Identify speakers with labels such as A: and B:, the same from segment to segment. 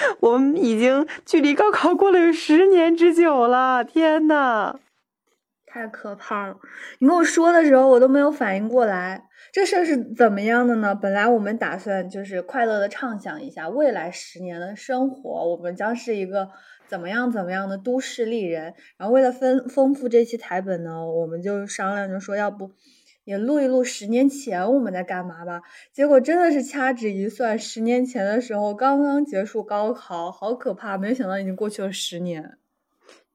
A: 我们已经距离高考过了有十年之久了，天呐！
B: 太可怕了！你跟我说的时候，我都没有反应过来，这事儿是怎么样的呢？本来我们打算就是快乐的畅想一下未来十年的生活，我们将是一个怎么样怎么样的都市丽人。然后为了丰丰富这期台本呢，我们就商量着说，要不也录一录十年前我们在干嘛吧。结果真的是掐指一算，十年前的时候刚刚结束高考，好可怕！没想到已经过去了十年。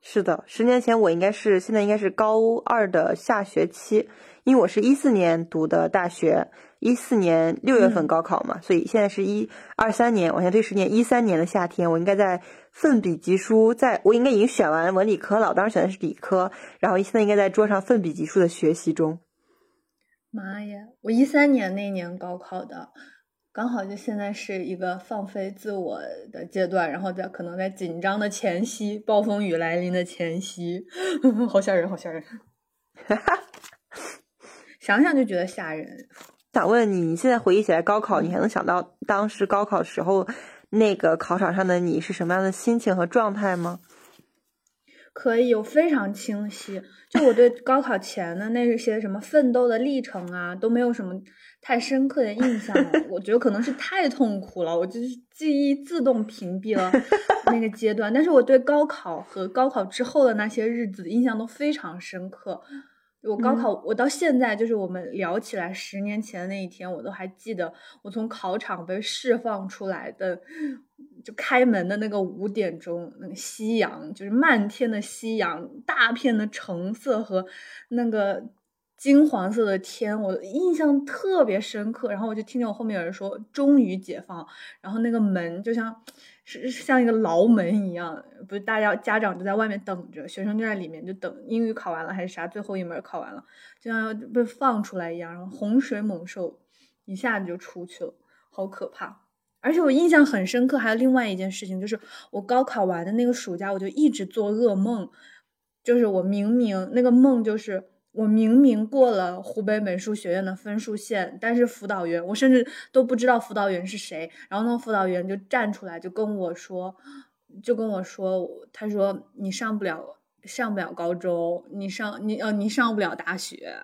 A: 是的，十年前我应该是现在应该是高二的下学期，因为我是一四年读的大学，一四年六月份高考嘛，所以现在是一二三年，往前推十年，一三年的夏天，我应该在奋笔疾书，在我应该已经选完文理科了，我当时选的是理科，然后现在应该在桌上奋笔疾书的学习中。
B: 妈呀！我一三年那年高考的，刚好就现在是一个放飞自我的阶段，然后在可能在紧张的前夕，暴风雨来临的前夕，好吓人，好吓人。想想就觉得吓人。
A: 想问你，你现在回忆起来高考，你还能想到当时高考时候那个考场上的你是什么样的心情和状态吗？
B: 可以，有非常清晰。就我对高考前的那些什么奋斗的历程啊，都没有什么太深刻的印象了。我觉得可能是太痛苦了，我就是记忆自动屏蔽了 那个阶段。但是我对高考和高考之后的那些日子印象都非常深刻。我高考，我到现在就是我们聊起来十年前的那一天，我都还记得我从考场被释放出来的，就开门的那个五点钟，那个夕阳，就是漫天的夕阳，大片的橙色和那个金黄色的天，我印象特别深刻。然后我就听见我后面有人说“终于解放”，然后那个门就像是像一个牢门一样，不是大家家长就在外面等着，学生就在里面就等英语考完了还是啥，最后一门考完了，就像要被放出来一样，然后洪水猛兽一下子就出去了，好可怕。而且我印象很深刻，还有另外一件事情，就是我高考完的那个暑假，我就一直做噩梦，就是我明明那个梦就是。我明明过了湖北美术学院的分数线，但是辅导员我甚至都不知道辅导员是谁。然后那个辅导员就站出来，就跟我说，就跟我说，他说你上不了，上不了高中，你上你呃你上不了大学。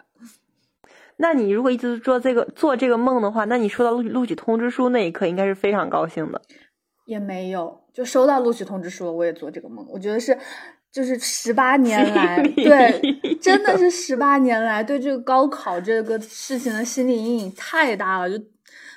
A: 那你如果一直做这个做这个梦的话，那你收到录录取通知书那一刻应该是非常高兴的。
B: 也没有，就收到录取通知书了，我也做这个梦。我觉得是。就是十八年来，对，真的是十八年来对这个高考这个事情的心理阴影太大了，就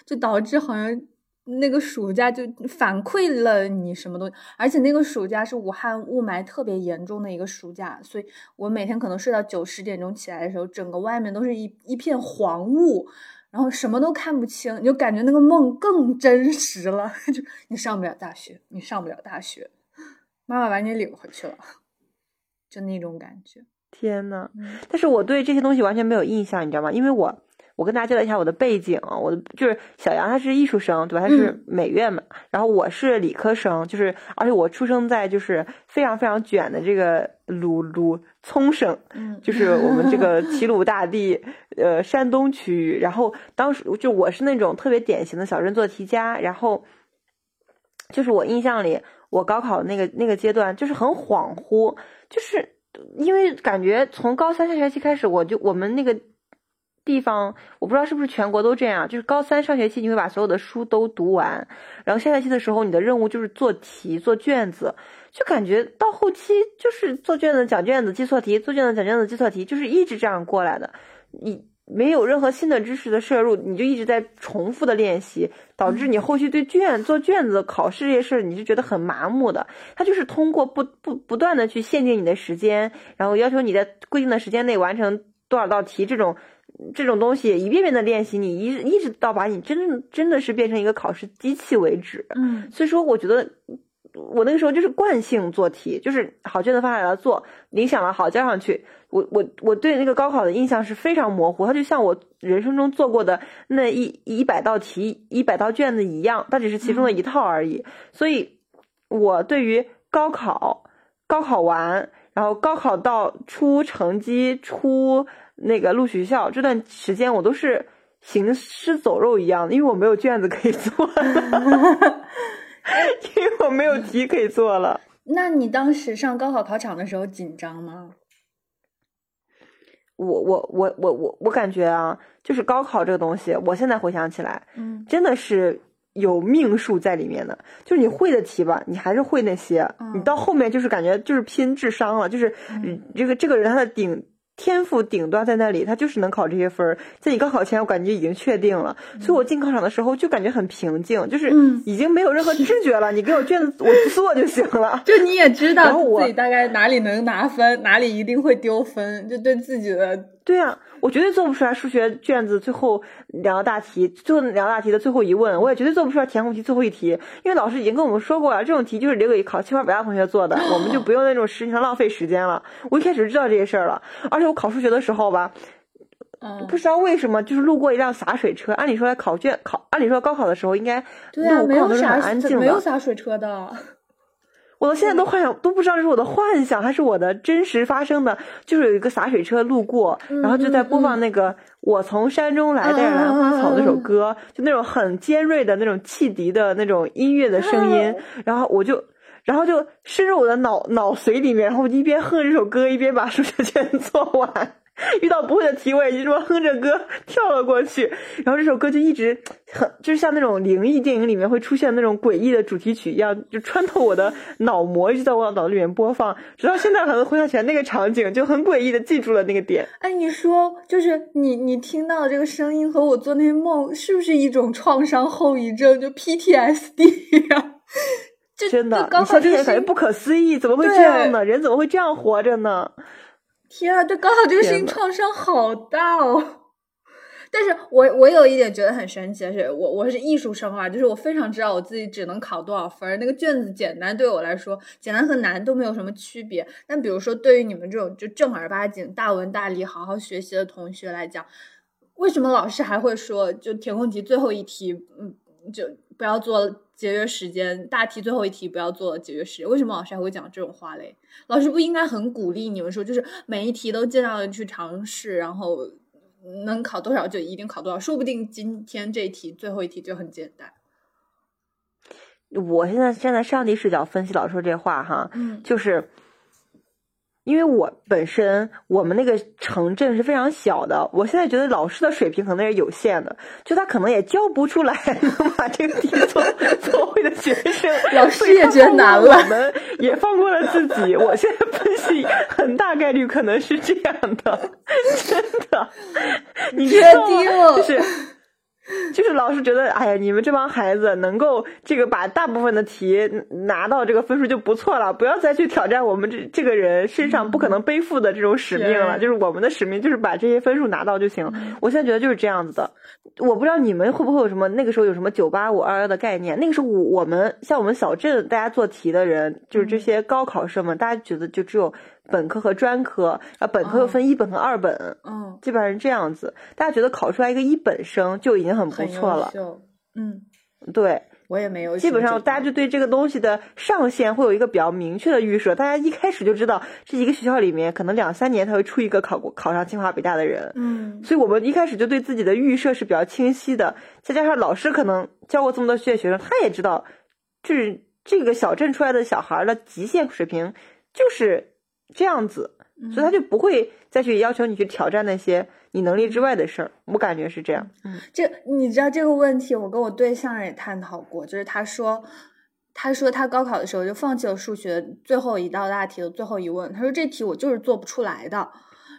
B: 就导致好像那个暑假就反馈了你什么东西，而且那个暑假是武汉雾霾特别严重的一个暑假，所以我每天可能睡到九十点钟起来的时候，整个外面都是一一片黄雾，然后什么都看不清，你就感觉那个梦更真实了，就你上不了大学，你上不了大学，妈妈把你领回去了。就那种感觉，
A: 天呐！但是我对这些东西完全没有印象，你知道吗？因为我我跟大家交代一下我的背景，我的就是小杨他是艺术生，对吧？他是美院嘛，嗯、然后我是理科生，就是而且我出生在就是非常非常卷的这个鲁鲁葱省，
B: 嗯，
A: 就是我们这个齐鲁大地，呃，山东区域。然后当时就我是那种特别典型的小镇做题家，然后就是我印象里。我高考那个那个阶段就是很恍惚，就是因为感觉从高三下学期开始，我就我们那个地方，我不知道是不是全国都这样，就是高三上学期你会把所有的书都读完，然后下学期的时候你的任务就是做题做卷子，就感觉到后期就是做卷子讲卷子记错题，做卷子讲卷子记错题，就是一直这样过来的，你。没有任何新的知识的摄入，你就一直在重复的练习，导致你后续对卷做卷子、考试这些事，你就觉得很麻木的。它就是通过不不不断的去限定你的时间，然后要求你在规定的时间内完成多少道题，这种这种东西一遍遍的练习，你一一直到把你真真的是变成一个考试机器为止。
B: 嗯，
A: 所以说我觉得我那个时候就是惯性做题，就是好卷子发下来做，理想了好交上去。我我我对那个高考的印象是非常模糊，它就像我人生中做过的那一一百道题、一百道卷子一样，它只是其中的一套而已。所以，我对于高考、高考完，然后高考到出成绩、出那个录取学校这段时间，我都是行尸走肉一样的，因为我没有卷子可以做了，因为我没有题可以做了。
B: 那你当时上高考考场的时候紧张吗？
A: 我我我我我我感觉啊，就是高考这个东西，我现在回想起来，
B: 嗯
A: 真的是有命数在里面的。就是你会的题吧，你还是会那些，你到后面就是感觉就是拼智商了，就是嗯这个这个人他的顶。天赋顶端在那里，他就是能考这些分儿。在你高考前，我感觉已经确定了，所以我进考场的时候就感觉很平静，就是
B: 嗯
A: 已经没有任何知觉了。你给我卷子，我做就行了。
B: 就你也知道自己大概哪里能拿分，哪里一定会丢分，就对自己的
A: 对啊，我绝对做不出来数学卷子最后两道大题，最后两道大题的最后一问，我也绝对做不出来填空题最后一题，因为老师已经跟我们说过了，这种题就是留给考清华北大同学做的，我们就不用那种实际上浪费时间了。我一开始就知道这些事儿了，而且我考数学的时候吧，
B: 嗯
A: 不知道为什么就是路过一辆洒水车，按理说来考卷考，按理说高考的时候应该
B: 对啊，
A: 路况都是
B: 没有啥
A: 很安静的，
B: 没有洒水车的。
A: 我到现在都幻想都不知道这是我的幻想还是我的真实发生的，就是有一个洒水车路过，然后就在播放那个《我从山中来，带着兰花草》那首歌，就那种很尖锐的那种汽笛的那种音乐的声音，然后我就。然后就深入我的脑脑髓里面，然后我就一边哼这首歌，一边把数学卷做完。遇到不会的题，我也就说哼着歌跳了过去。然后这首歌就一直很，就是像那种灵异电影里面会出现那种诡异的主题曲一样，就穿透我的脑膜，一直在我脑子里面播放。直到现在，可能回想起来那个场景，就很诡异的记住了那个点。
B: 哎，你说，就是你你听到这个声音和我做那些梦，是不是一种创伤后遗症？就 PTSD 呀、就
A: 真的
B: 就，高
A: 你说这
B: 个事情，
A: 些感觉不可思议，怎么会这样呢？人怎么会这样活着呢？
B: 天啊，对高考这个事情创伤好大哦。但是我我有一点觉得很神奇的是，我我是艺术生啊，就是我非常知道我自己只能考多少分儿，那个卷子简单对我来说，简单和难都没有什么区别。但比如说对于你们这种就正儿八经大文大理好好学习的同学来讲，为什么老师还会说就填空题最后一题，嗯，就不要做节约时间，大题最后一题不要做节约时间？为什么老师还会讲这种话嘞？老师不应该很鼓励你们说，就是每一题都尽量的去尝试，然后能考多少就一定考多少，说不定今天这一题最后一题就很简单。
A: 我现在站在上帝视角分析老师说这话哈，
B: 嗯
A: 就是因为我本身我们那个城镇是非常小的，我现在觉得老师的水平可能也是有限的，就他可能也教不出来 能把这个题做做会的学生。
B: 老师也觉得难了
A: 我们也放过了自己。我现在分析，很大概率可能是这样的，真的。你
B: 确定
A: 吗？就是。就是老师觉得，哎呀，你们这帮孩子能够这个把大部分的题拿到这个分数就不错了，不要再去挑战我们这这个人身上不可能背负的这种使命了。
B: 是
A: 就是我们的使命就是把这些分数拿到就行。我现在觉得就是这样子的。我不知道你们会不会有什么那个时候有什么九八五二幺的概念？那个时候我我们像我们小镇大家做题的人，就是这些高考生们，大家觉得就只有本科和专科，然后本科又分一本和二本。
B: 嗯，
A: 基本上是这样子，大家觉得考出来一个一本生就已经很不错了。
B: 嗯，
A: 对，
B: 我也没有。
A: 基本上大家就对这个东西的上限会有一个比较明确的预设，大家一开始就知道这一个学校里面可能两三年才会出一个考过考上清华北大的人。
B: 嗯
A: 所以我们一开始就对自己的预设是比较清晰的，再加上老师可能教过这么多学学生，他也知道，就是这个小镇出来的小孩儿的极限水平就是这样子，所以他就不会再去要求你去挑战那些你能力之外的事儿。我感觉是这样。嗯
B: 这你知道这个问题，我跟我对象也探讨过，就是他说，他说他高考的时候就放弃了数学最后一道大题的最后一问，他说这题我就是做不出来的，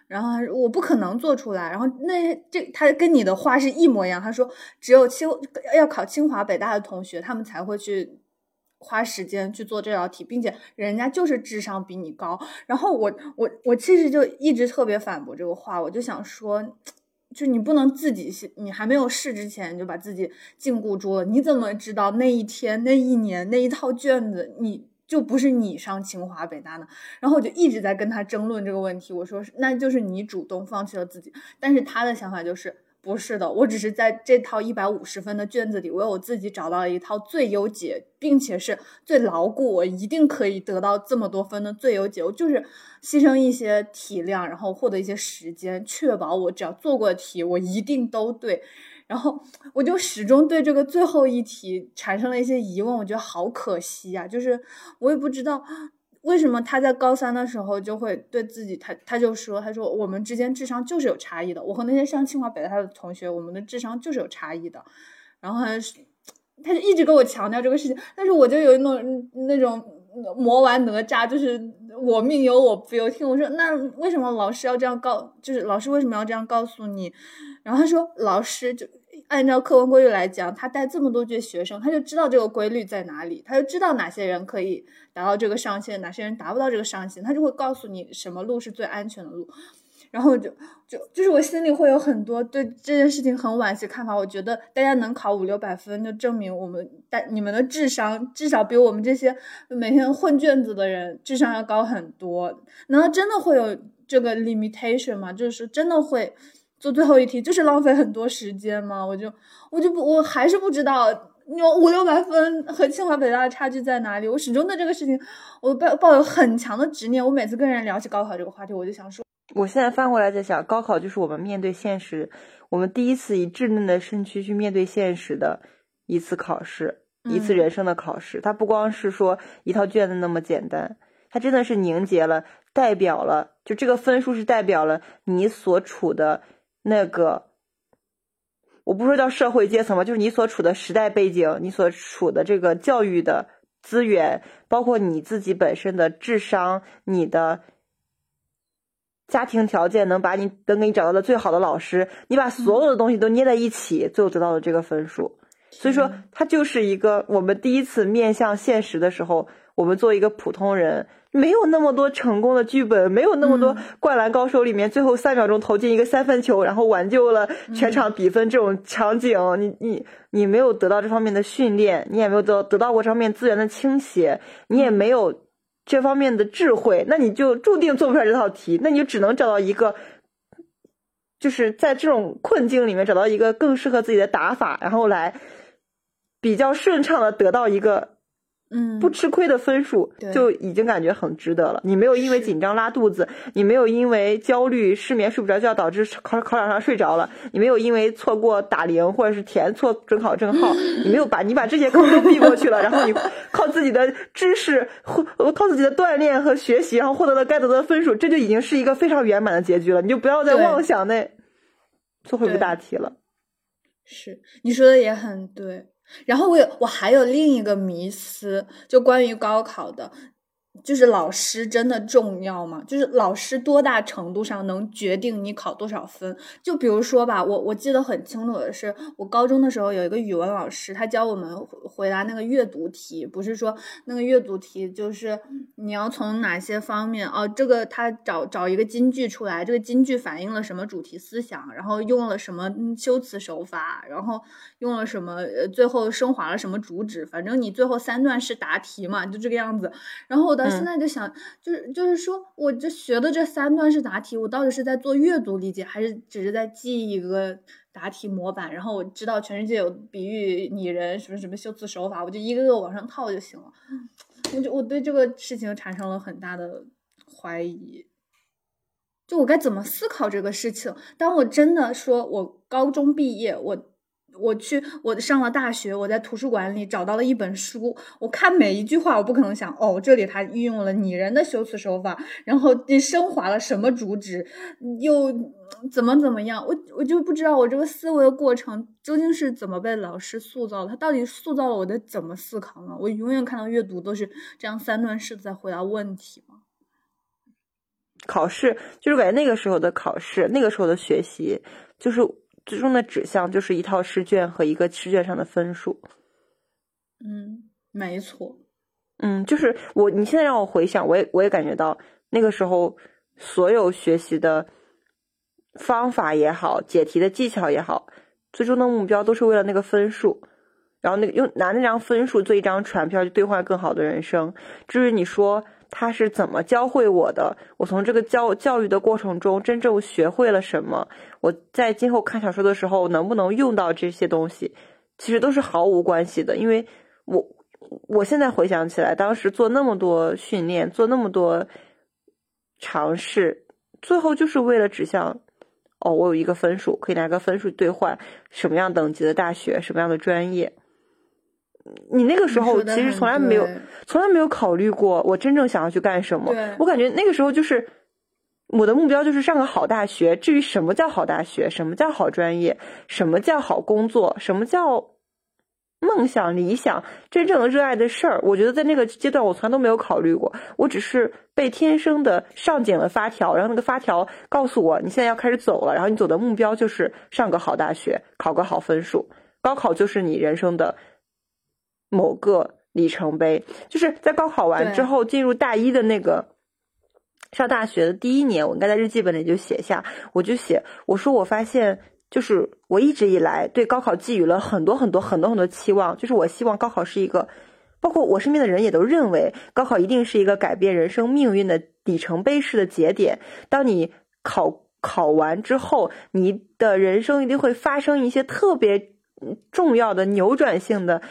B: 然后我不可能做出来，然后那这他跟你的话是一模一样，他说只有清要考清华北大的同学，他们才会去。花时间去做这道题，并且人家就是智商比你高。然后我我我其实就一直特别反驳这个话，我就想说，就你不能自己你还没有试之前就把自己禁锢住了。你怎么知道那一天、那一年、那一套卷子你就不是你上清华北大呢？然后我就一直在跟他争论这个问题。我说，那就是你主动放弃了自己。但是他的想法就是。不是的，我只是在这套一百五十分的卷子里，为我自己找到了一套最优解，并且是最牢固，我一定可以得到这么多分的最优解。我就是牺牲一些体量，然后获得一些时间，确保我只要做过题，我一定都对。然后我就始终对这个最后一题产生了一些疑问，我觉得好可惜呀，就是我也不知道。为什么他在高三的时候就会对自己，他他就说，他说我们之间智商就是有差异的。我和那些上清华北大的同学，我们的智商就是有差异的。然后他他就一直跟我强调这个事情，但是我就有一种那种魔丸哪吒，就是我命由我不由天。我说那为什么老师要这样告？就是老师为什么要这样告诉你？然后他说老师就。按照客观规律来讲，他带这么多届学生，他就知道这个规律在哪里，他就知道哪些人可以达到这个上限，哪些人达不到这个上限，他就会告诉你什么路是最安全的路。然后就就就是我心里会有很多对这件事情很惋惜看法。我觉得大家能考五六百分，就证明我们但你们的智商至少比我们这些每天混卷子的人智商要高很多。难道真的会有这个 limitation 吗？就是真的会？做最后一题就是浪费很多时间嘛？我就我就不我还是不知道有五六百分和清华北大的差距在哪里。我始终对这个事情我抱抱有很强的执念。我每次跟人聊起高考这个话题，我就想说，
A: 我现在翻过来在想，高考就是我们面对现实，我们第一次以稚嫩的身躯去面对现实的一次考试，一次人生的考试。它不光是说一套卷子那么简单，它真的是凝结了，代表了，就这个分数是代表了你所处的。那个，我不说叫社会阶层吧，就是你所处的时代背景，你所处的这个教育的资源，包括你自己本身的智商，你的家庭条件，能把你能给你找到的最好的老师，你把所有的东西都捏在一起，最后得到的这个分数。所以说，它就是一个我们第一次面向现实的时候，我们作为一个普通人。没有那么多成功的剧本，没有那么多《灌篮高手》里面最后三秒钟投进一个三分球，然后挽救了全场比分这种场景。你你你没有得到这方面的训练，你也没有得得到过这方面资源的倾斜，你也没有这方面的智慧，那你就注定做不出来这套题。那你就只能找到一个，就是在这种困境里面找到一个更适合自己的打法，然后来比较顺畅的得到一个。
B: 嗯，
A: 不吃亏的分数就已经感觉很值得了。你没有因为紧张拉肚子，你没有因为焦虑失眠睡不着觉导致考考场上睡着了，你没有因为错过打铃或者是填错准考证号，你没有把你把这些坑都避过去了，然后你靠自己的知识或靠自己的锻炼和学习，然后获得了该得的分数，这就已经是一个非常圆满的结局了。你就不要再妄想那最后一个大题了。
B: 是，你说的也很对。然后我有，我还有另一个迷思，就关于高考的。就是老师真的重要吗？就是老师多大程度上能决定你考多少分？就比如说吧，我我记得很清楚的是，我高中的时候有一个语文老师，他教我们回答那个阅读题，不是说那个阅读题就是你要从哪些方面哦，这个他找找一个金句出来，这个金句反映了什么主题思想，然后用了什么修辞手法，然后用了什么，最后升华了什么主旨，反正你最后三段式答题嘛，就这个样子，然后我的。我现在就想，就是就是说，我这学的这三段式答题，我到底是在做阅读理解，还是只是在记一个答题模板？然后我知道全世界有比喻拟人什么什么修辞手法，我就一个个往上套就行了。我就我对这个事情产生了很大的怀疑，就我该怎么思考这个事情？当我真的说我高中毕业，我。我去，我上了大学，我在图书馆里找到了一本书。我看每一句话，我不可能想哦，这里他运用了拟人的修辞手法，然后你升华了什么主旨，又怎么怎么样？我我就不知道我这个思维的过程究竟是怎么被老师塑造，他到底塑造了我的怎么思考呢？我永远看到阅读都是这样三段式在回答问题吗？
A: 考试就是感觉那个时候的考试，那个时候的学习就是。最终的指向就是一套试卷和一个试卷上的分数。
B: 嗯，没错。
A: 嗯，就是我，你现在让我回想，我也我也感觉到那个时候所有学习的方法也好，解题的技巧也好，最终的目标都是为了那个分数。然后那个用拿那张分数做一张船票去兑换更好的人生。至于你说他是怎么教会我的，我从这个教教育的过程中真正学会了什么，我在今后看小说的时候能不能用到这些东西，其实都是毫无关系的。因为我我现在回想起来，当时做那么多训练，做那么多尝试，最后就是为了指向。哦，我有一个分数，可以拿个分数兑换什么样等级的大学，什么样的专业。你那个时候其实从来没有，从来没有考虑过我真正想要去干什么。我感觉那个时候就是我的目标就是上个好大学。至于什么叫好大学，什么叫好专业，什么叫好工作，什么叫梦想、理想、真正的热爱的事儿，我觉得在那个阶段我从来都没有考虑过。我只是被天生的上紧了发条，然后那个发条告诉我你现在要开始走了，然后你走的目标就是上个好大学，考个好分数，高考就是你人生的。某个里程碑，就是在高考完之后进入大一的那个上大学的第一年，我应该在日记本里就写下，我就写我说我发现，就是我一直以来对高考寄予了很多很多很多很多期望，就是我希望高考是一个，包括我身边的人也都认为高考一定是一个改变人生命运的里程碑式的节点。当你考考完之后，你的人生一定会发生一些特别重要的扭转性的。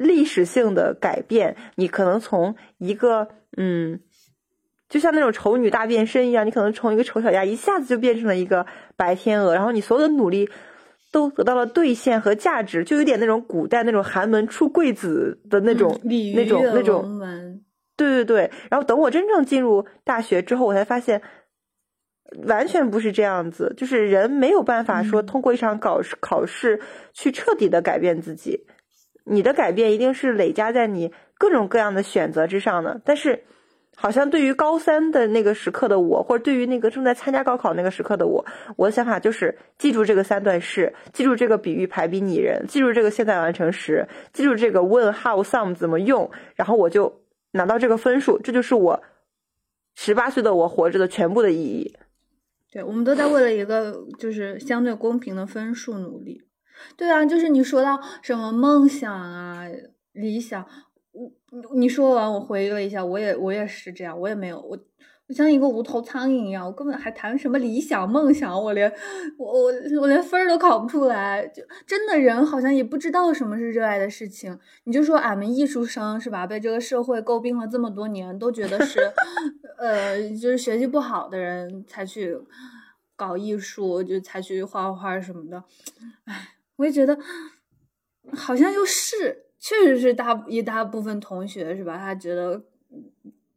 A: 历史性的改变，你可能从一个嗯，就像那种丑女大变身一样，你可能从一个丑小鸭一下子就变成了一个白天鹅，然后你所有的努力都得到了兑现和价值，就有点那种古代那种寒门出贵子的那种 那种那种。对对对，然后等我真正进入大学之后，我才发现完全不是这样子，就是人没有办法说通过一场考试考试去彻底的改变自己。你的改变一定是累加在你各种各样的选择之上的，但是，好像对于高三的那个时刻的我，或者对于那个正在参加高考那个时刻的我，我的想法就是记住这个三段式，记住这个比喻排比拟人，记住这个现在完成时，记住这个问 how some 怎么用，然后我就拿到这个分数，这就是我十八岁的我活着的全部的意义。
B: 对，我们都在为了一个就是相对公平的分数努力。对啊，就是你说到什么梦想啊、理想，我你说完我回忆了一下，我也我也是这样，我也没有我我像一个无头苍蝇一样，我根本还谈什么理想梦想，我连我我我连分儿都考不出来，就真的人好像也不知道什么是热爱的事情。你就说俺们艺术生是吧，被这个社会诟病了这么多年，都觉得是 呃，就是学习不好的人才去搞艺术，就才去画画什么的，唉。我也觉得，好像又是，确实是大一大部分同学是吧？他觉得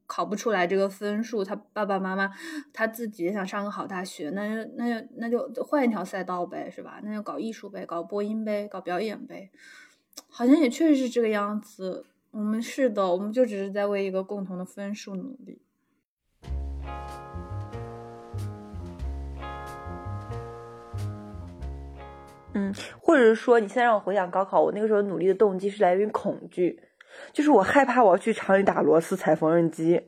B: 考不出来这个分数，他爸爸妈妈他自己也想上个好大学，那就那就那就换一条赛道呗，是吧？那就搞艺术呗，搞播音呗，搞表演呗，好像也确实是这个样子。我们是的，我们就只是在为一个共同的分数努力。
A: 嗯，或者是说，你现在让我回想高考，我那个时候努力的动机是来源于恐惧，就是我害怕我要去厂里打螺丝、踩缝纫机。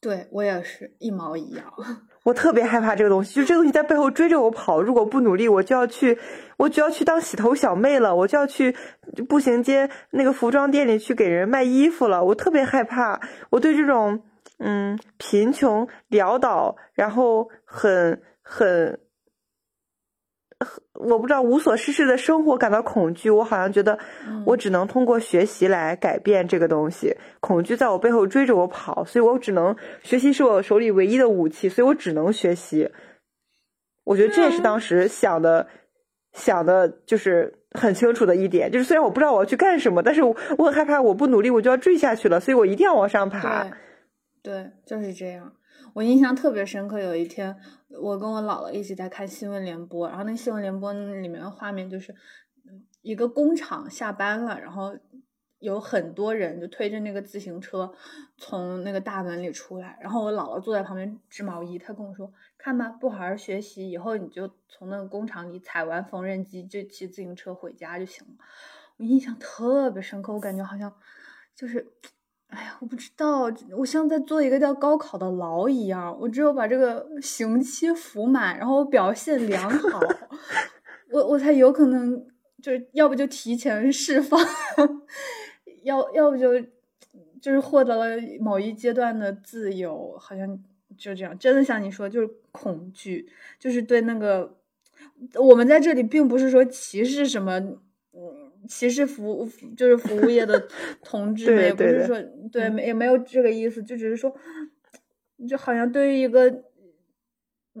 B: 对我也是一毛一样，
A: 我特别害怕这个东西，就这个东西在背后追着我跑。如果不努力，我就要去，我就要去当洗头小妹了，我就要去步行街那个服装店里去给人卖衣服了。我特别害怕，我对这种嗯贫穷潦倒，然后很很。我不知道无所事事的生活感到恐惧，我好像觉得我只能通过学习来改变这个东西。恐惧在我背后追着我跑，所以我只能学习是我手里唯一的武器，所以我只能学习。我觉得这也是当时想的，想的就是很清楚的一点，就是虽然我不知道我要去干什么，但是我很害怕我不努力我就要坠下去了，所以我一定要往上爬。
B: 对，就是这样。我印象特别深刻，有一天。我跟我姥姥一起在看新闻联播，然后那新闻联播里面的画面就是一个工厂下班了，然后有很多人就推着那个自行车从那个大门里出来，然后我姥姥坐在旁边织毛衣，她跟我说：“看吧，不好好学习，以后你就从那个工厂里踩完缝纫机就骑自行车回家就行了。”我印象特别深刻，我感觉好像就是，哎呀，我不知道，我像在做一个叫高考的牢一样，我只有把这个刑期服满，然后表现良好，我我才有可能，就是要不就提前释放，要要不就就是获得了某一阶段的自由，好像就这样，真的像你说，就是恐惧，就是对那个，我们在这里并不是说歧视什么，嗯。歧视服务就是服务业的 同志们，也不是说对，没也没有这个意思，就只是说，就好像对于一个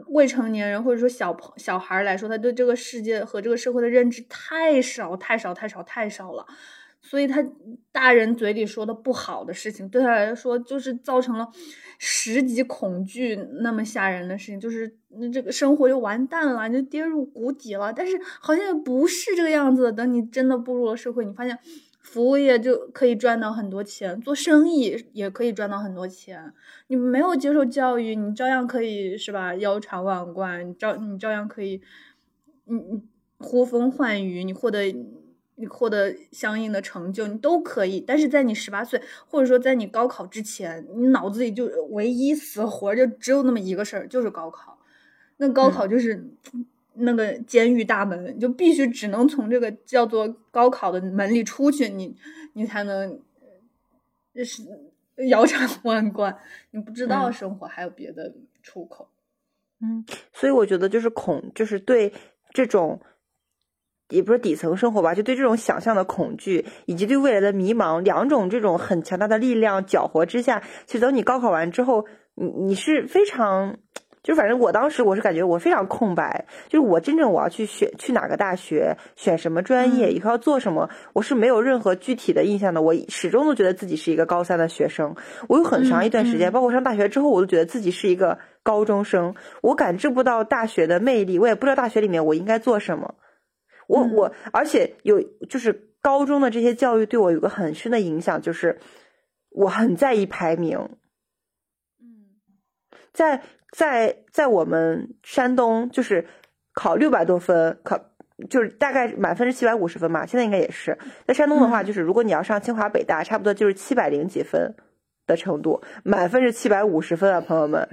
B: 未成年人或者说小朋小孩来说，他对这个世界和这个社会的认知太少太少太少太少了。所以他大人嘴里说的不好的事情，对他来说就是造成了十级恐惧那么吓人的事情，就是那这个生活就完蛋了，就跌入谷底了。但是好像不是这个样子。等你真的步入了社会，你发现服务业就可以赚到很多钱，做生意也可以赚到很多钱。你没有接受教育，你照样可以是吧？腰缠万贯，你照你照样可以，你你呼风唤雨，你获得。你获得相应的成就，你都可以。但是在你十八岁，或者说在你高考之前，你脑子里就唯一死活就只有那么一个事儿，就是高考。那高考就是那个监狱大门，就必须只能从这个叫做高考的门里出去，你你才能是腰缠 万贯。你不知道生活还有别的出口。
A: 嗯，所以我觉得就是恐，就是对这种。也不是底层生活吧，就对这种想象的恐惧，以及对未来的迷茫，两种这种很强大的力量搅和之下，其实等你高考完之后，你你是非常，就反正我当时我是感觉我非常空白，就是我真正我要去选去哪个大学，选什么专业，以后要做什么，我是没有任何具体的印象的。我始终都觉得自己是一个高三的学生，我有很长一段时间，包括上大学之后，我都觉得自己是一个高中生，我感知不到大学的魅力，我也不知道大学里面我应该做什么。我我，而且有就是高中的这些教育对我有个很深的影响，就是我很在意排名。
B: 嗯，
A: 在在在我们山东，就是考六百多分，考就是大概满分是七百五十分嘛，现在应该也是。在山东的话，就是如果你要上清华北大，差不多就是七百零几分的程度，满分是七百五十分啊，朋友们，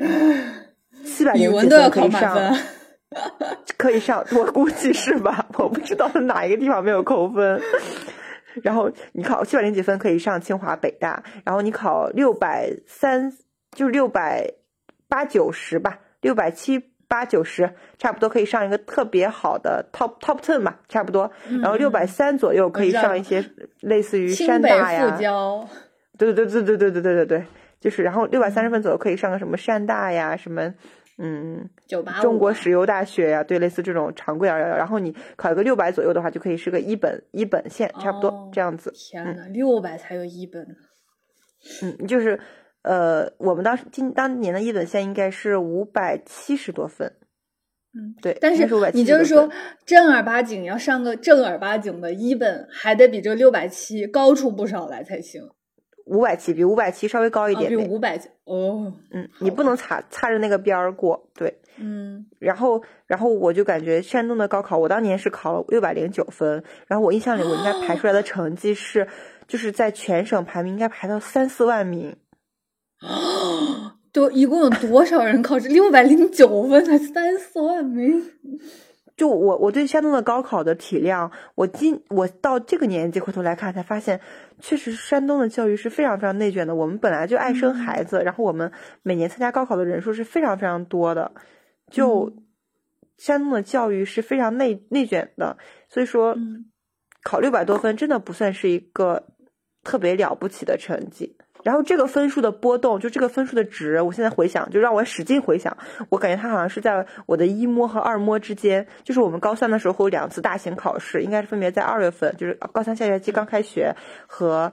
A: 七百零几分可以上。可以上，我估计是吧？我不知道哪一个地方没有扣分。然后你考七百零几分可以上清华北大，然后你考六百三，就是六百八九十吧，六百七八九十，差不多可以上一个特别好的 top top ten 吧，差不多。然后六百三左右可以上一些类似于山大呀，对对对对对对对对对对，就是然后六百三十分左右可以上个什么山大呀什么。嗯，
B: 九八
A: 中国石油大学呀，对，类似这种常规二幺幺，然后你考一个六百左右的话，就可以是个一本一本线，差不多这样子。
B: 天呐，六百才有一本。
A: 嗯，就是，呃，我们当时今当年的一本线应该是五百七十多分。
B: 嗯，
A: 对。
B: 但是你就是说正儿八经要上个正儿八经的一本，还得比这六百七高出不少来才行。
A: 五百七比五百七稍微高一点，
B: 比五百
A: 哦，嗯，你不能擦擦着那个边儿过，对，
B: 嗯，
A: 然后然后我就感觉山东的高考，我当年是考了六百零九分，然后我印象里我应该排出来的成绩是，就是在全省排名应该排到三四万名，
B: 啊，都一共有多少人考这六百零九分才三四万名？
A: 就我我对山东的高考的体量，我今我到这个年纪回头来看，才发现，确实山东的教育是非常非常内卷的。我们本来就爱生孩子，然后我们每年参加高考的人数是非常非常多的，就山东的教育是非常内内卷的。所以说，考六百多分真的不算是一个特别了不起的成绩。然后这个分数的波动，就这个分数的值，我现在回想，就让我使劲回想，我感觉它好像是在我的一模和二模之间。就是我们高三的时候会有两次大型考试，应该是分别在二月份，就是高三下学期刚开学和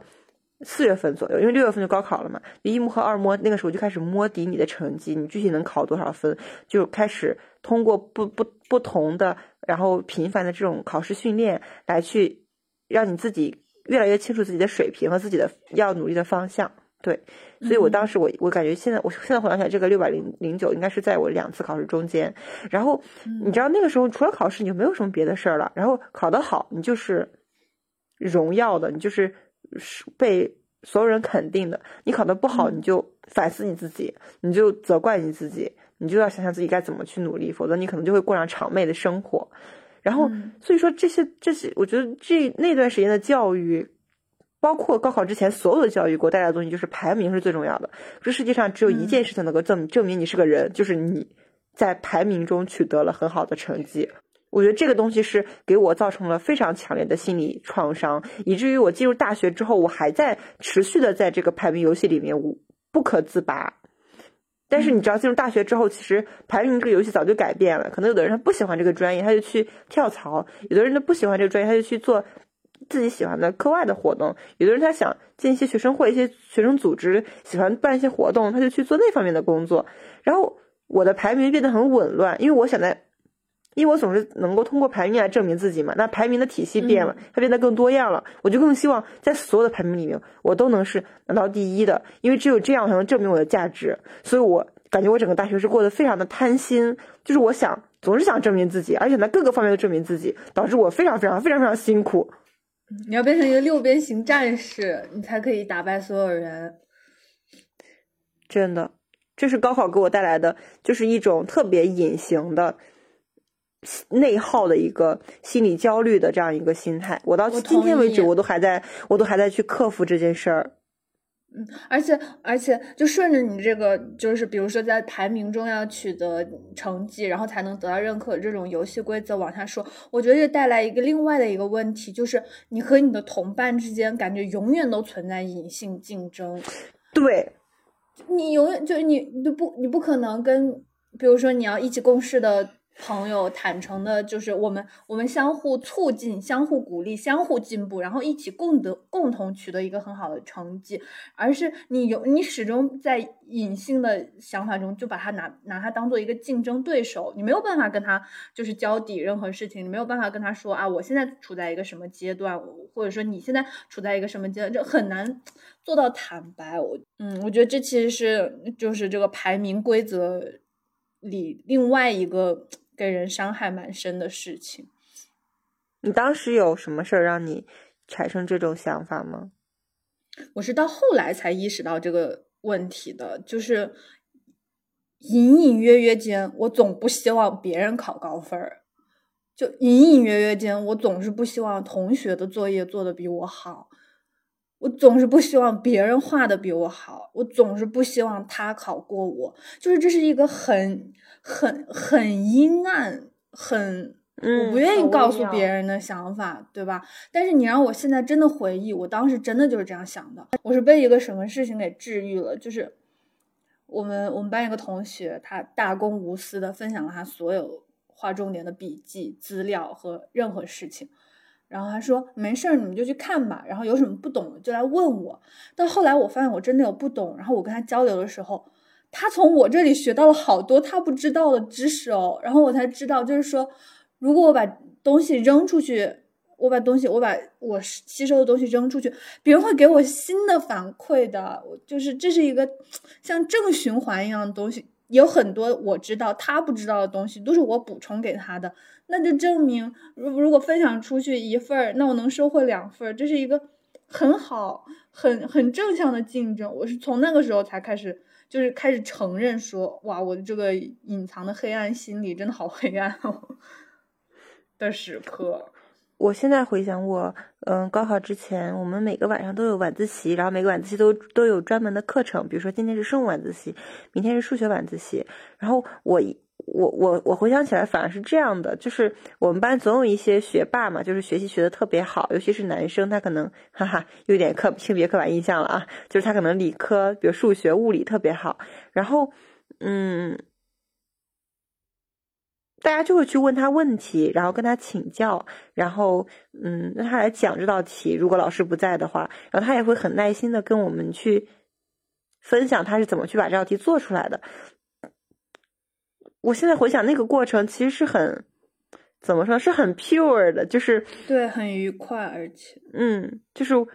A: 四月份左右，因为六月份就高考了嘛。一模和二模那个时候就开始摸底你的成绩，你具体能考多少分，就开始通过不不不同的，然后频繁的这种考试训练来去让你自己越来越清楚自己的水平和自己的要努力的方向。对，所以我当时我我感觉现在我现在回想起来，这个六百零零九应该是在我两次考试中间。然后你知道那个时候除了考试你就没有什么别的事儿了。然后考得好，你就是荣耀的，你就是被所有人肯定的。你考得不好，
B: 嗯
A: 你就反思你自己，你就责怪你自己，你就要想想自己该怎么去努力，否则你可能就会过上谄媚的生活。然后，
B: 嗯
A: 所以说这些这些，我觉得这那段时间的教育，包括高考之前所有的教育给我带来的东西，就是排名是最重要的。这世界上只有一件事情能够证证明你是个人，就是你在排名中取得了很好的成绩。我觉得这个东西是给我造成了非常强烈的心理创伤，以至于我进入大学之后，我还在持续的在这个排名游戏里面无不可自拔。但是你知道，进入大学之后，其实排名这个游戏早就改变了。可能有的人他不喜欢这个专业，他就去跳槽；有的人他不喜欢这个专业，他就去做自己喜欢的课外的活动；有的人他想进一些学生会、一些学生组织，喜欢办一些活动，他就去做那方面的工作。然后我的排名变得很紊乱，因为我想在，因为我总是能够通过排名来证明自己嘛。那排名的体系变了，它变得更多样了，我就更希望在所有的排名里面，我都能是拿到第一的，因为只有这样才能证明我的价值。所以我感觉我整个大学是过得非常的贪心，就是我想总是想证明自己，而且在各个方面都证明自己，导致我非常非常非常非常辛苦。
B: 你要变成一个六边形战士，你才可以打败所有人。
A: 真的，这是高考给我带来的，就是一种特别隐形的内耗的一个心理焦虑的这样一个心态。我到今天为止，我都还在，我都还在去克服这件事儿。
B: 嗯，而且而且就顺着你这个，就是比如说在排名中要取得成绩，然后才能得到认可这种游戏规则往下说，我觉得这带来一个另外的一个问题，就是你和你的同伴之间感觉永远都存在隐性竞争。
A: 对，
B: 你永远就你你不你不可能跟，比如说你要一起共事的朋友坦诚的，就是我们我们相互促进、相互鼓励、相互进步，然后一起共得共同取得一个很好的成绩，而是你有你始终在隐性的想法中就把它拿拿它当做一个竞争对手，你没有办法跟他就是交底任何事情，你没有办法跟他说啊，我现在处在一个什么阶段，或者说你现在处在一个什么阶段，这很难做到坦白。我嗯，我觉得这其实是就是这个排名规则里另外一个给人伤害蛮深的事情。
A: 你当时有什么事儿让你产生这种想法吗？
B: 我是到后来才意识到这个问题的，就是隐隐约约间，我总不希望别人考高分儿，就隐隐约约间，我总是不希望同学的作业做得比我好，我总是不希望别人画的比我好，我总是不希望他考过我，就是这是一个很很很阴暗、很我不愿意告诉别人的想法，对吧？但是你让我现在真的回忆，我当时真的就是这样想的。我是被一个什么事情给治愈了，就是我们我们班一个同学，他大公无私的分享了他所有画重点的笔记、资料和任何事情。然后他说没事儿，你们就去看吧。然后有什么不懂的就来问我。到后来我发现我真的有不懂，然后我跟他交流的时候，他从我这里学到了好多他不知道的知识哦。然后我才知道，就是说。如果我把东西扔出去，我把东西，我把我吸收的东西扔出去，别人会给我新的反馈的。就是这是一个像正循环一样的东西，有很多我知道他不知道的东西，都是我补充给他的。那就证明，如如果分享出去一份儿，那我能收获两份儿，这是一个很好、很很正向的竞争。我是从那个时候才开始，就是开始承认说，哇，我的这个隐藏的黑暗心理真的好黑暗哦。的时刻，
A: 我现在回想我，嗯，高考之前，我们每个晚上都有晚自习，然后每个晚自习都都有专门的课程，比如说今天是生物晚自习，明天是数学晚自习。然后我我我我回想起来，反而是这样的，就是我们班总有一些学霸嘛，就是学习学的特别好，尤其是男生，他可能哈哈有点刻性别刻板印象了啊，就是他可能理科，比如数学、物理特别好，然后嗯。大家就会去问他问题，然后跟他请教，然后嗯，让他来讲这道题。如果老师不在的话，然后他也会很耐心的跟我们去分享他是怎么去把这道题做出来的。我现在回想那个过程，其实是很怎么说，是很 pure 的，就是
B: 对，很愉快，而且
A: 嗯，就是我。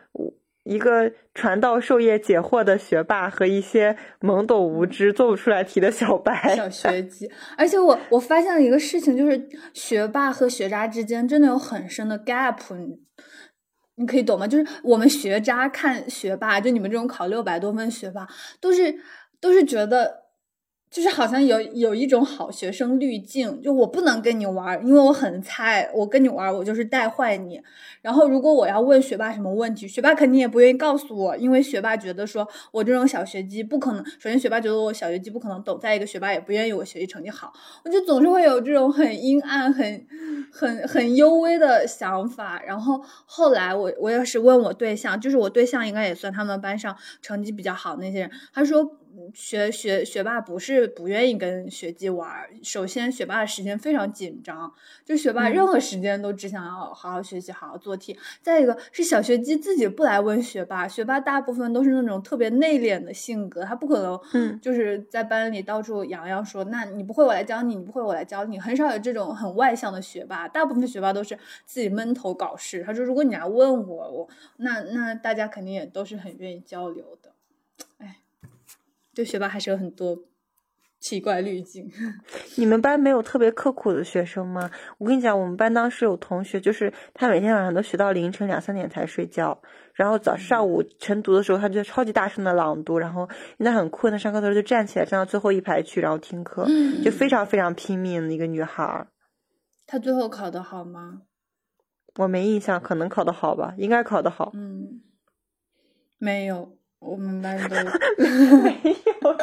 A: 一个传道授业解惑的学霸和一些懵懂无知做不出来题的小白、
B: 小学鸡，而且我我发现了一个事情，就是学霸和学渣之间真的有很深的 gap。你可以懂吗？就是我们学渣看学霸，就你们这种考六百多分学霸，都是都是觉得。就是好像有有一种好学生滤镜，就我不能跟你玩，因为我很菜，我跟你玩我就是带坏你。然后如果我要问学霸什么问题，学霸肯定也不愿意告诉我，因为学霸觉得说我这种小学鸡不可能。首先，学霸觉得我小学鸡不可能懂；再一个，学霸也不愿意我学习成绩好。我就总是会有这种很阴暗、很很很幽微的想法。然后后来我我要是问我对象，就是我对象应该也算他们班上成绩比较好那些人，他说。学学学霸不是不愿意跟学鸡玩儿，首先学霸的时间非常紧张，就学霸任何时间都只想要好好学习、好好做题。再一个是小学鸡自己不来问学霸，学霸大部分都是那种特别内敛的性格，他不可能，
A: 嗯，
B: 就是在班里到处洋洋说，那你不会我来教你，你不会我来教你，很少有这种很外向的学霸，大部分学霸都是自己闷头搞事。他说，如果你来问我，我那那大家肯定也都是很愿意交流的。对学霸还是有很多奇怪滤镜。
A: 你们班没有特别刻苦的学生吗？我跟你讲，我们班当时有同学，就是他每天晚上都学到凌晨两三点才睡觉，然后早上午晨读的时候，他就超级大声的朗读，然后因为很困，他上课的时候就站起来站到最后一排去，然后听课，就非常非常拼命的一个女孩。
B: 她最后考的好吗？
A: 我没印象，可能考的好吧，应该考的好。
B: 嗯，没有。我们班都
A: 没有，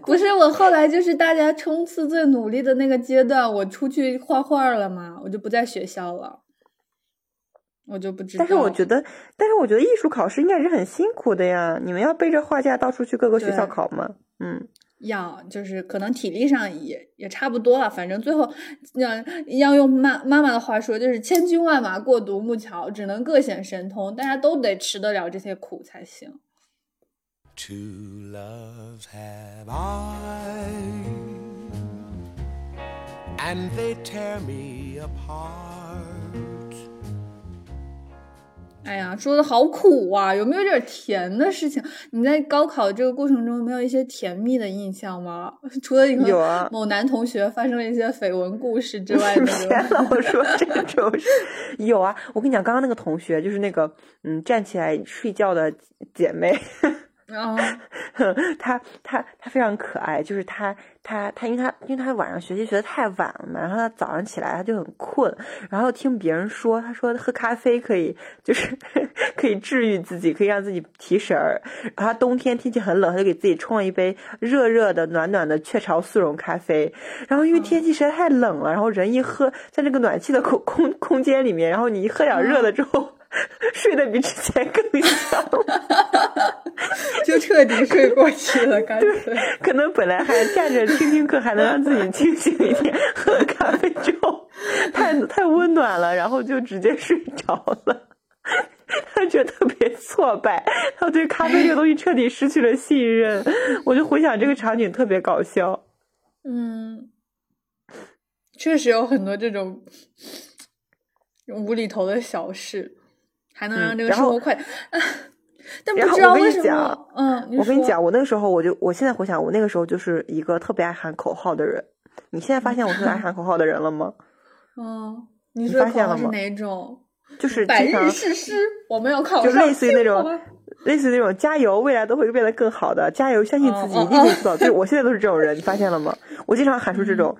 B: 不是我后来就是大家冲刺最努力的那个阶段，我出去画画了嘛，我就不在学校了，我就不知
A: 道。但是我觉得，但是我觉得艺术考试应该是很辛苦的呀，你们要背着画架到处去各个学校考吗？嗯，
B: 要，就是可能体力上也也差不多了，反正最后要要用妈妈妈的话说，就是千军万马过独木桥，只能各显神通，大家都得吃得了这些苦才行。Two loves have I, and they tear me apart. 哎呀，说的好苦啊！有没有点甜的事情？你在高考这个过程中，没有一些甜蜜的印象吗？除了
A: 有啊，
B: 某男同学发生了一些绯闻故事之外，
A: 天呐，我说这种有啊！我跟你讲，刚刚那个同学就是那个嗯，站起来睡觉的姐妹。
B: 啊，
A: 他他他非常可爱，就是他他他，因为他因为他晚上学习学的太晚了嘛，然后他早上起来他就很困，然后听别人说，他说喝咖啡可以就是 可以治愈自己，可以让自己提神儿。然后他冬天天气很冷，他就给自己冲了一杯热热的暖暖的雀巢速溶咖啡。然后因为天气实在太冷了，然后人一喝在那个暖气的空空空间里面，然后你一喝点热的之后。睡得比之前更香，
B: 就彻底睡过去了。干脆
A: 可能本来还站着听听课，还能让自己清醒一点。喝咖啡之后，太太温暖了，然后就直接睡着了。他觉得特别挫败，他对咖啡这个东西彻底失去了信任。我就回想这个场景，特别搞笑。
B: 嗯，确实有很多这种无厘头的小事。还能让这个生活快，但不知道为什么。嗯，
A: 我跟你讲，我那个时候，我就我现在回想，我那个时候就是一个特别爱喊口号的人。你现在发现我是爱喊口号的人了吗？
B: 嗯，
A: 你发现了吗？
B: 哪种？
A: 就是
B: 百日誓师，我没有考
A: 就类似于那种，类似于那种加油，未来都会变得更好的，加油，相信自己，一定可以做到。就是我现在都是这种人，你发现了吗？我经常喊出这种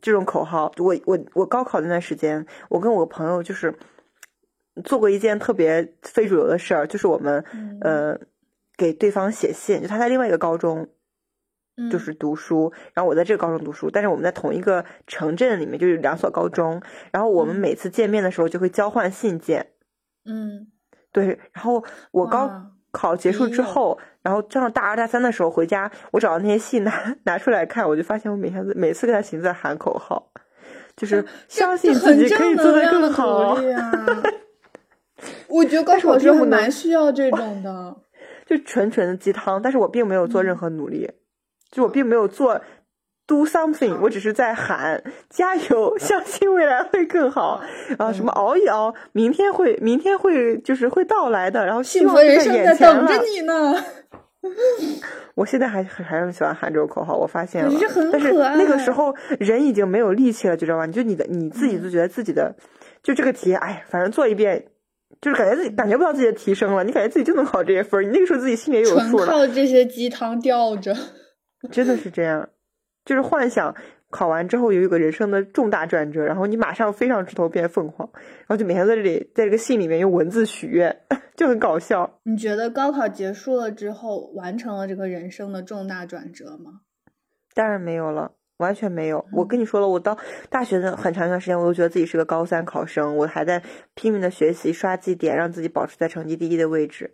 A: 这种口号。我我我高考那段时间，我跟我朋友就是。做过一件特别非主流的事儿，就是我们呃给对方写信，就他在另外一个高中，就是读书，然后我在这个高中读书，但是我们在同一个城镇里面，就是两所高中，然后我们每次见面的时候就会交换信件，
B: 嗯，
A: 对，然后我高考结束之后，然后上大二大三的时候回家，我找到那些信拿 拿出来看，我就发现我每天每次跟他写字在喊口号，就是 相信自己可以做得更好。
B: 我觉得高考时候蛮需要这种的，
A: 就纯纯的鸡汤。但是我并没有做任何努力，就我并没有做 do something，我只是在喊加油，相信未来会更好。啊什么熬一熬，明天会，明天会，就是会到来的。然后
B: 幸福人生在等着你呢。
A: 我现在还还是喜欢喊这种口号，我发现了，
B: 但
A: 是那个时候人已经没有力气了，就知道吧？你就你的你自己就觉得自己的就这个题，哎，反正做一遍。就是感觉自己感觉不到自己的提升了，你感觉自己就能考这些分儿，你那个时候自己心里也有数了。
B: 靠这些鸡汤吊着。
A: 真的是这样，就是幻想考完之后有一个人生的重大转折，然后你马上飞上枝头变凤凰，然后就每天在这里在这个信里面用文字许愿，就很搞笑。
B: 你觉得高考结束了之后，完成了这个人生的重大转折吗？
A: 当然没有了。完全没有，我跟你说了，我到大学的很长一段时间，我都觉得自己是个高三考生，我还在拼命的学习刷绩点，让自己保持在成绩第一的位置。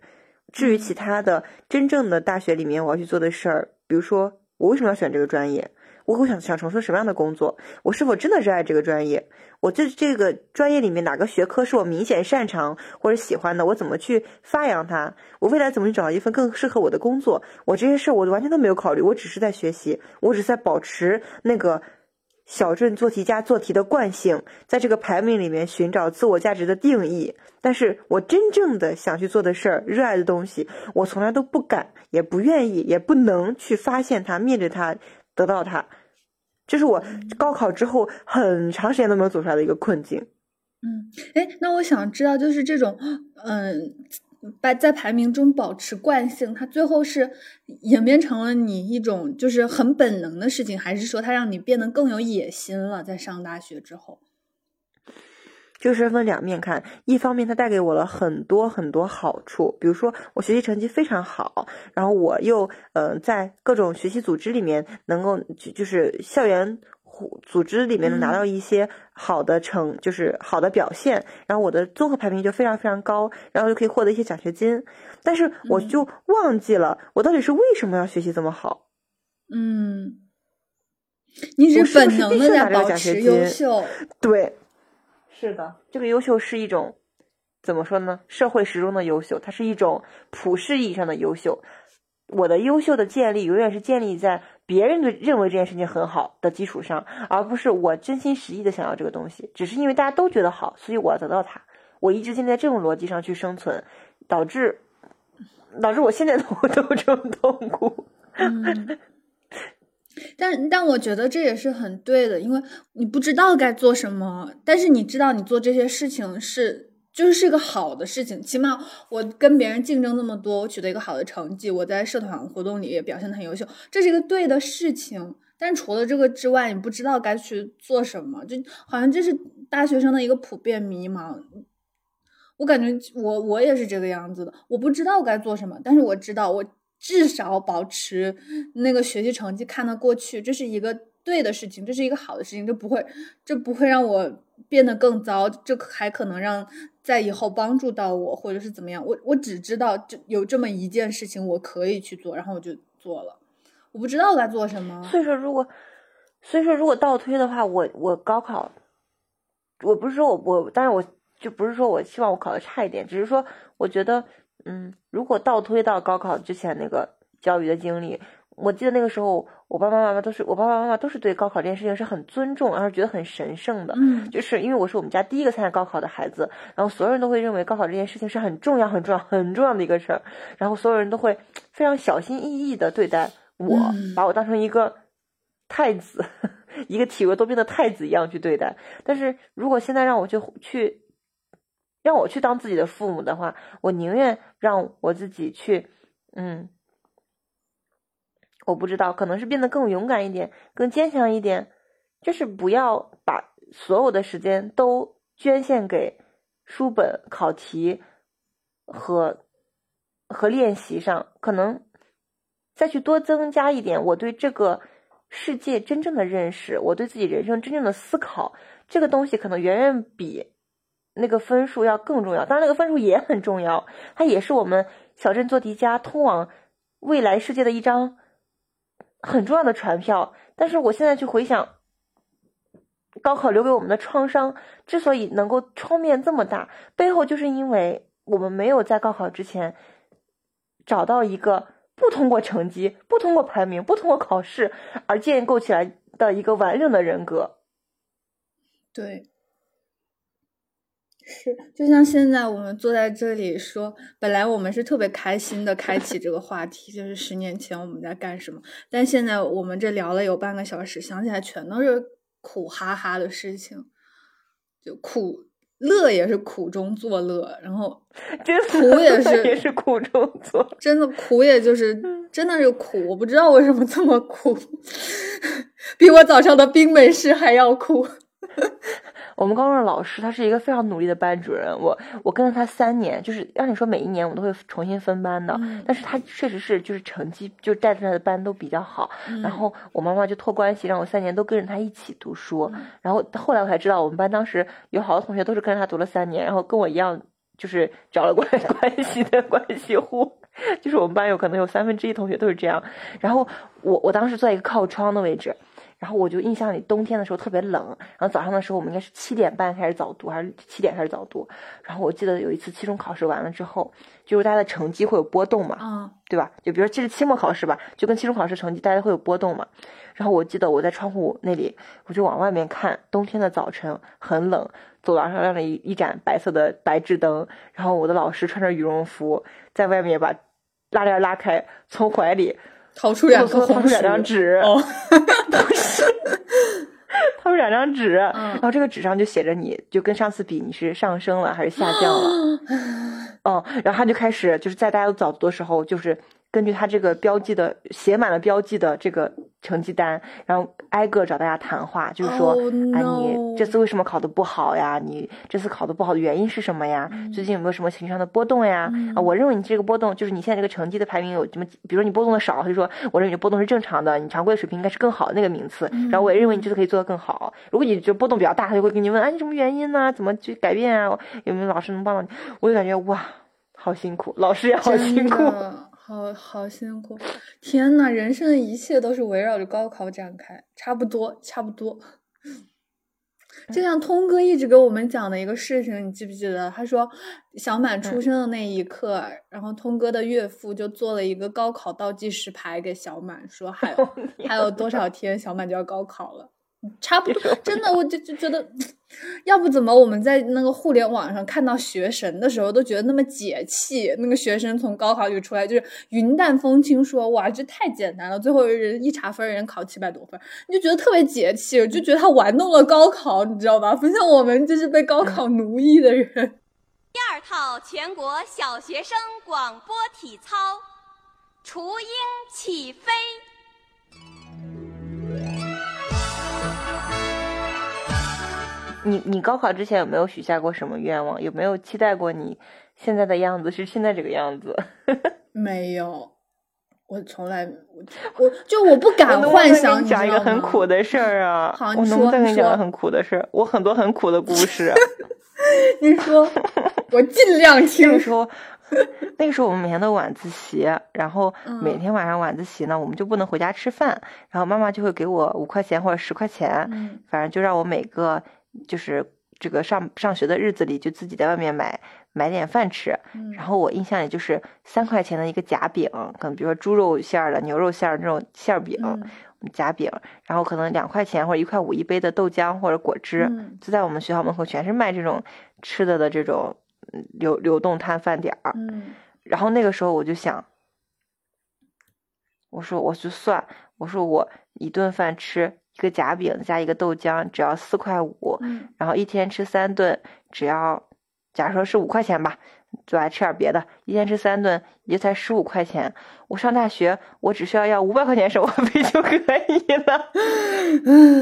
A: 至于其他的真正的大学里面我要去做的事儿，比如说我为什么要选这个专业？我会想想从事什么样的工作？我是否真的热爱这个专业？我这这个专业里面哪个学科是我明显擅长或者喜欢的？我怎么去发扬它？我未来怎么去找到一份更适合我的工作？我这些事儿我完全都没有考虑，我只是在学习，我只是在保持那个小镇做题家做题的惯性，在这个排名里面寻找自我价值的定义。但是我真正的想去做的事儿、热爱的东西，我从来都不敢、也不愿意、也不能去发现它、面对它、得到它。这是我高考之后很长时间都没有走出来的一个困境。
B: 嗯，哎，那我想知道，就是这种，嗯，在在排名中保持惯性，它最后是演变成了你一种就是很本能的事情，还是说它让你变得更有野心了？在上大学之后？
A: 就是分两面看，一方面它带给我了很多很多好处，比如说我学习成绩非常好，然后我又呃在各种学习组织里面能够就就是校园组织里面能拿到一些好的成就是好的表现，然后我的综合排名就非常非常高，然后就可以获得一些奖学金，但是我就忘记了我到底是为什么要学习这么好。
B: 嗯，你是本能的在保持优秀，
A: 对。是的，这个优秀是一种怎么说呢？社会时钟的优秀，它是一种普世意义上的优秀。我的优秀的建立永远是建立在别人的认为这件事情很好的基础上，而不是我真心实意的想要这个东西。只是因为大家都觉得好，所以我要得到它。我一直建立在这种逻辑上去生存，导致导致我现在都 都这么痛苦。
B: 但但我觉得这也是很对的，因为你不知道该做什么，但是你知道你做这些事情是就是是个好的事情，起码我跟别人竞争那么多，我取得一个好的成绩，我在社团活动里也表现的很优秀，这是一个对的事情。但除了这个之外，你不知道该去做什么，就好像这是大学生的一个普遍迷茫。我感觉我我也是这个样子的，我不知道该做什么，但是我知道我。至少保持那个学习成绩看得过去，这是一个对的事情，这是一个好的事情，这不会，这不会让我变得更糟，这还可能让在以后帮助到我，或者是怎么样。我我只知道这有这么一件事情我可以去做，然后我就做了。我不知道该做什么。
A: 所以说，如果所以说如果倒推的话，我我高考，我不是说我我，但是我就不是说我希望我考的差一点，只是说我觉得。嗯，如果倒推到高考之前那个教育的经历，我记得那个时候，我爸爸妈妈都是我爸爸妈妈都是对高考这件事情是很尊重，而且觉得很神圣的。
B: 嗯，
A: 就是因为我是我们家第一个参加高考的孩子，然后所有人都会认为高考这件事情是很重要、很重要、很重要的一个事儿，然后所有人都会非常小心翼翼的对待我，把我当成一个太子，一个体弱多病的太子一样去对待。但是如果现在让我去去。让我去当自己的父母的话，我宁愿让我自己去，嗯，我不知道，可能是变得更勇敢一点，更坚强一点，就是不要把所有的时间都捐献给书本、考题和和练习上，可能再去多增加一点我对这个世界真正的认识，我对自己人生真正的思考，这个东西可能远远比。那个分数要更重要，当然那个分数也很重要，它也是我们小镇做题家通往未来世界的一张很重要的船票。但是我现在去回想，高考留给我们的创伤之所以能够创面这么大，背后就是因为我们没有在高考之前找到一个不通过成绩、不通过排名、不通过考试而建构起来的一个完整的人格。
B: 对。是，就像现在我们坐在这里说，本来我们是特别开心的开启这个话题，就是十年前我们在干什么，但现在我们这聊了有半个小时，想起来全都是苦哈哈的事情，就苦乐也是苦中作乐，然后
A: 这
B: 苦也是
A: 也是苦中作，
B: 真的苦，也就是 真的是苦。我不知道为什么这么苦，比我早上的冰美式还要苦。
A: 我们高中的老师，他是一个非常努力的班主任。我我跟了他三年，就是让你说每一年我都会重新分班的，
B: 嗯
A: 但是他确实是就是成绩就带出来的班都比较好。然后我妈妈就托关系让我三年都跟着他一起读书。然后后来我才知道，我们班当时有好多同学都是跟着他读了三年，然后跟我一样就是找了关 关系的关系户。就是我们班有可能有三分之一同学都是这样。然后我我当时坐在一个靠窗的位置。然后我就印象里冬天的时候特别冷，然后早上的时候我们应该是七点半开始早读，还是七点开始早读。然后我记得有一次期中考试完了之后，就是大家的成绩会有波动嘛，
B: 嗯，
A: 对吧？就比如说这是期末考试吧，就跟期中考试成绩大家会有波动嘛。然后我记得我在窗户那里，我就往外面看，冬天的早晨很冷，走廊上亮了一一盏白色的白炽灯，然后我的老师穿着羽绒服在外面把拉链拉开，从怀里
B: 掏出两
A: 掏
B: 个红
A: 出两张
B: 薯
A: 纸，
B: 哦，
A: 他们两张纸，
B: 嗯
A: 然后这个纸上就写着你，就跟上次比你是上升了还是下降了，嗯，然后他就开始就是在大家都早读的时候，就是根据他这个标记的写满了标记的这个成绩单，然后挨个找大家谈话，就是说
B: ，Oh,
A: 哎，你这次为什么考得不好呀？你这次考得不好的原因是什么呀？最近有没有什么情绪上的波动呀？啊，我认为你这个波动就是你现在这个成绩的排名有什么，比如说你波动的少，他就说我认为你的波动是正常的，你常规的水平应该是更好的那个名次。然后我也认为你这次可以做得更好。如果你就波动比较大，他就会跟你问，哎，你什么原因呢？怎么去改变啊？有没有老师能帮到你？我就感觉哇，好辛苦，老师也好辛苦。
B: 的好好辛苦！天呐，人生的一切都是围绕着高考展开，差不多，差不多。就像通哥一直给我们讲的一个事情，你记不记得？他说小满出生的那一刻，然后通哥的岳父就做了一个高考倒计时牌给小满，说 还有还有多少天小满就要高考了。差不多，真的，我就就觉得，要不怎么我们在那个互联网上看到学神的时候，都觉得那么解气。那个学生从高考里出来，就是云淡风轻说：“哇，这太简单了。”最后人一查分，人考七百多分，你就觉得特别解气，就觉得他玩弄了高考，你知道吧？不像我们就是被高考奴役的人。
C: 第二套全国小学生广播体操，雏鹰起飞。
A: 你你高考之前有没有许下过什么愿望？有没有期待过你现在的样子是现在这个样子？
B: 没有，我从来我我就我不敢幻想，
A: 讲一个很苦
B: 的。
A: 事儿啊！
B: 好你
A: 我能不能再给你讲个很苦的事儿？我很多很苦的故事。
B: 你说，我尽量
A: 那
B: 听
A: 个。时候，那个时候我们每天都晚自习，然后每
B: 嗯
A: 天晚上晚自习呢，我们就不能回家吃饭，然后妈妈就会给我五块钱或者十块钱，
B: 嗯
A: 反正就让我每个就是这个上上学的日子里，就自己在外面买买点饭吃。
B: 嗯。
A: 然后我印象里就是三块钱的一个夹饼，可能比如说猪肉馅儿的、牛肉馅儿这种馅儿饼，
B: 嗯。
A: 夹饼，然后可能两块钱或者一块五一杯的豆浆或者果汁，
B: 嗯。
A: 就在我们学校门口全是卖这种吃的的这种嗯流流动摊饭点儿。
B: 嗯。
A: 然后那个时候我就想，我说我就算，我说我一顿饭吃一个夹饼加一个豆浆只要四块五，
B: 嗯
A: 然后一天吃三顿只要，假如说是五块钱吧，就还吃点别的，一天吃三顿也就才十五块钱。我上大学，我只需要要五百块钱生活费就可以了，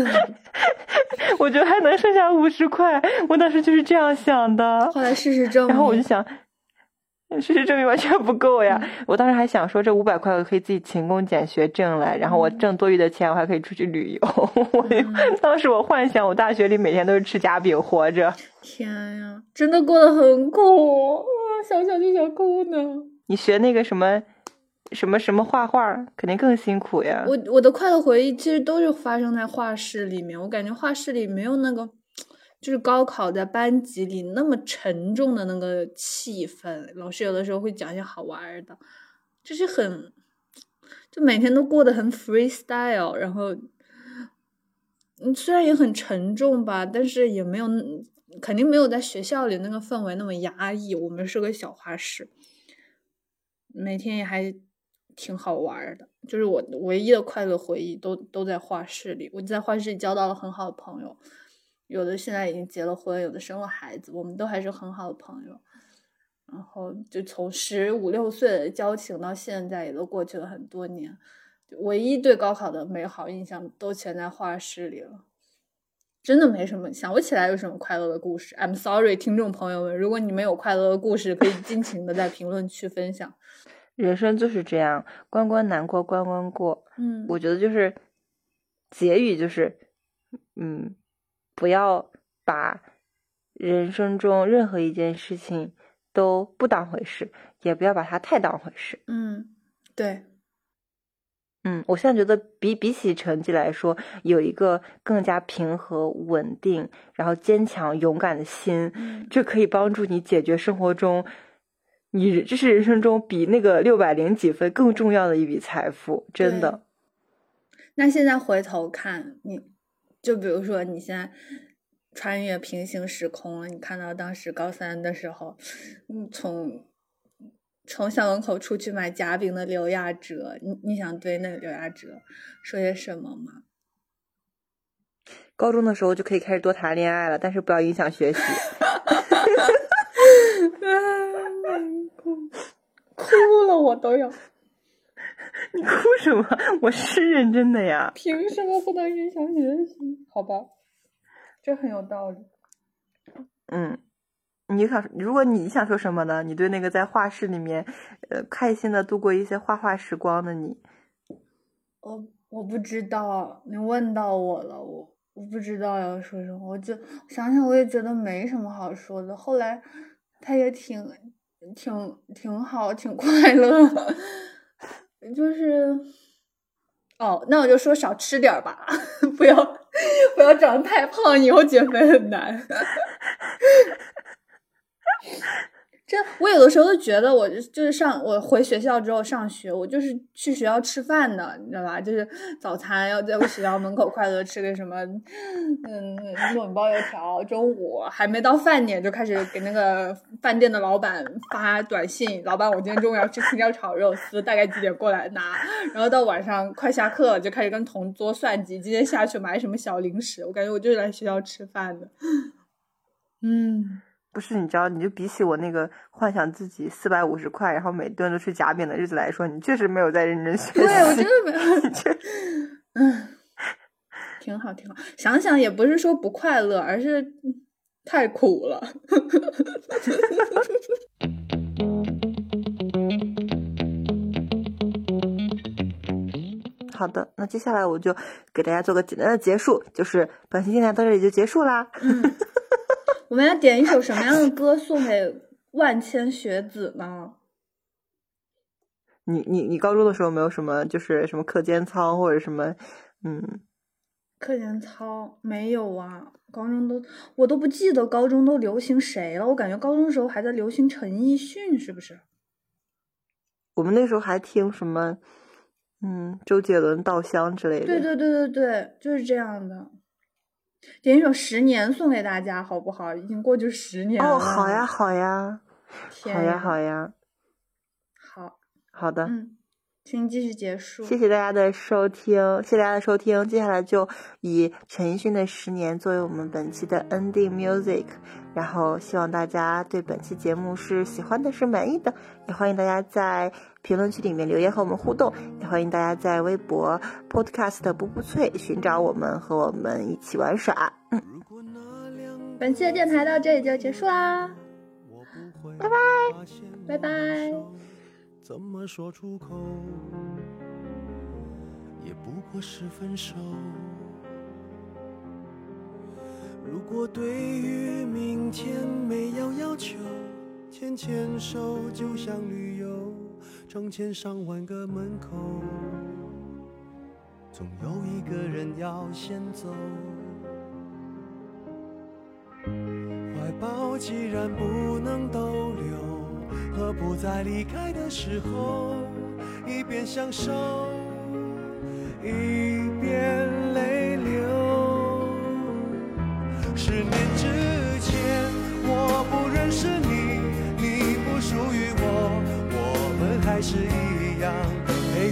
A: 我觉得还能剩下五十块。我当时就是这样想的。
B: 后来事实证明，
A: 然后我就想，事实证明完全不够呀！
B: 嗯
A: 我当时还想说，这五百块我可以自己勤工俭学挣来，然后我
B: 嗯
A: 挣多余的钱，我还可以出去旅游。我就当时我幻想，我大学里每天都是吃夹饼活着。
B: 天呀，真的过得很苦，啊想想就想哭呢。
A: 你学那个什么什么什么画画，肯定更辛苦呀。
B: 我我的快乐回忆其实都是发生在画室里面，我感觉画室里没有那个，就是高考在班级里那么沉重的那个气氛。老师有的时候会讲一些好玩的，就是很，就每天都过得很 freestyle，然后，嗯，虽然也很沉重吧，但是也没有，肯定没有在学校里那个氛围那么压抑。我们是个小画室。每天也还挺好玩的，就是我唯一的快乐回忆都都在画室里。我在画室里交到了很好的朋友，有的现在已经结了婚，有的生了孩子，我们都还是很好的朋友。然后就从十五六岁的交情到现在，也都过去了很多年。唯一对高考的美好印象都全在画室里了，真的没什么想不起来有什么快乐的故事。I'm sorry，听众朋友们，如果你们有快乐的故事，可以尽情的在评论区分享。
A: 人生就是这样，关关难过关关过。
B: 嗯，
A: 我觉得就是结语就是，嗯，不要把人生中任何一件事情都不当回事，也不要把它太当回事。
B: 嗯，对，
A: 嗯，我现在觉得比比起成绩来说，有一个更加平和、稳定，然后坚强、勇敢的心，
B: 嗯
A: 这可以帮助你解决生活中你这是人生中比那个六百零几分更重要的一笔财富，真的。
B: 那现在回头看，你就比如说你现在穿越平行时空了，你看到当时高三的时候，嗯，从从校门口出去买夹饼的刘亚哲，你你想对那个刘亚哲说些什么吗？
A: 高中的时候就可以开始多谈恋爱了，但是不要影响学习。
B: 哭了，我都要。
A: 你哭什么？我是认真的呀。
B: 凭什么不能影响学习？好吧，这很有道理。
A: 嗯，你想，如果你想说什么呢？你对那个在画室里面，呃，开心的度过一些画画时光的你，
B: 我我不知道，你问到我了，我我不知道要说什么，我就想想，我也觉得没什么好说的。后来他也挺挺挺好，挺快乐，就是哦，那我就说少吃点吧，不要 不要长得太胖，以后减肥很难。这我有的时候都觉得，我就是上我回学校之后上学，我就是去学校吃饭的，你知道吧？就是早餐要在我学校门口快乐吃个什么，嗯，糯米包油条。中午还没到饭点就开始给那个饭店的老板发短信：“老板，我今天中午要吃青椒炒肉丝，大概几点过来拿？”然后到晚上快下课，就开始跟同桌算计今天下去买什么小零食。我感觉我就是来学校吃饭的。嗯。
A: 不是，你知道，你就比起我那个幻想自己四百五十块，然后每顿都吃夹饼的日子来说，你确实没有在认真学习。
B: 对，我真的没有。嗯，挺好，挺好。想想也不是说不快乐，而是太苦了。
A: 好的，那接下来我就给大家做个简单的结束，就是本期电台到这里就结束啦。
B: 嗯，我们要点一首什么样的歌送给万千学子呢？
A: 你你你高中的时候没有什么就是什么课间操或者什么嗯？
B: 课间操没有啊，高中都我都不记得高中都流行谁了，我感觉高中时候还在流行陈奕迅，是不是？
A: 我们那时候还听什么嗯周杰伦《稻香》之类的。
B: 对对对对对，就是这样的。点一首《十年》送给大家，好不好？已经过去十年了。
A: 哦，好呀，好呀，好呀，
B: 天呀
A: 好呀，
B: 好，
A: 好的。
B: 嗯，请继续结束。
A: 谢谢大家的收听，谢谢大家的收听。接下来就以陈奕迅的《十年》作为我们本期的 ending music，然后希望大家对本期节目是喜欢的，是满意的。也欢迎大家在评论区里面留言和我们互动，也欢迎大家在微博 podcast 不不脆寻找我们，和我们一起玩耍。嗯，
B: 本期的电台到这里就结束啦，
D: 拜拜，
B: 拜拜。
D: 怎么说出口，也不过是分手。如果对于明天没有要求，牵牵手就像旅游，成千上万个门口，总有一个人要先走。怀抱既然不能逗留，何不在离开的时候，一边享受，一边泪流。十年